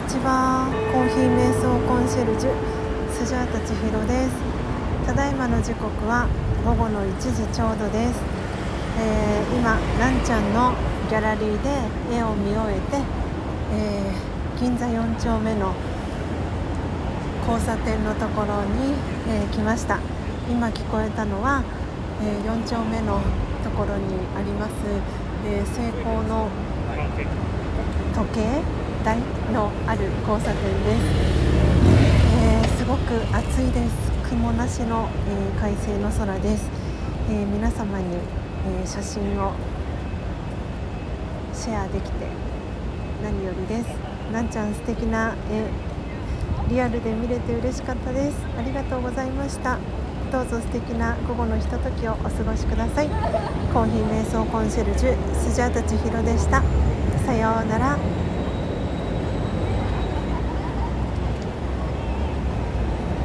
ヒー瞑想コンシェルジュスジャータ千尋です。ただいまの時刻は午後の1時ちょうどです、えー、今ランちゃんのギャラリーで絵を見終えて、えー、銀座4丁目の交差点のところに、えー、来ました。今聞こえたのは、え4丁目のところにあります、え成功の時計台のある交差点です、えー、すごく暑いです。雲なしの、えー、快晴の空です、えー、皆様に、え写真をシェアできて何よりです。なんちゃん素敵な絵リアルで見れて嬉しかったです。ありがとうございました。どうぞ素敵な午後のひとときをお過ごしください。コーヒー瞑想コンシェルジュスジャータ千尋でした。さようなら。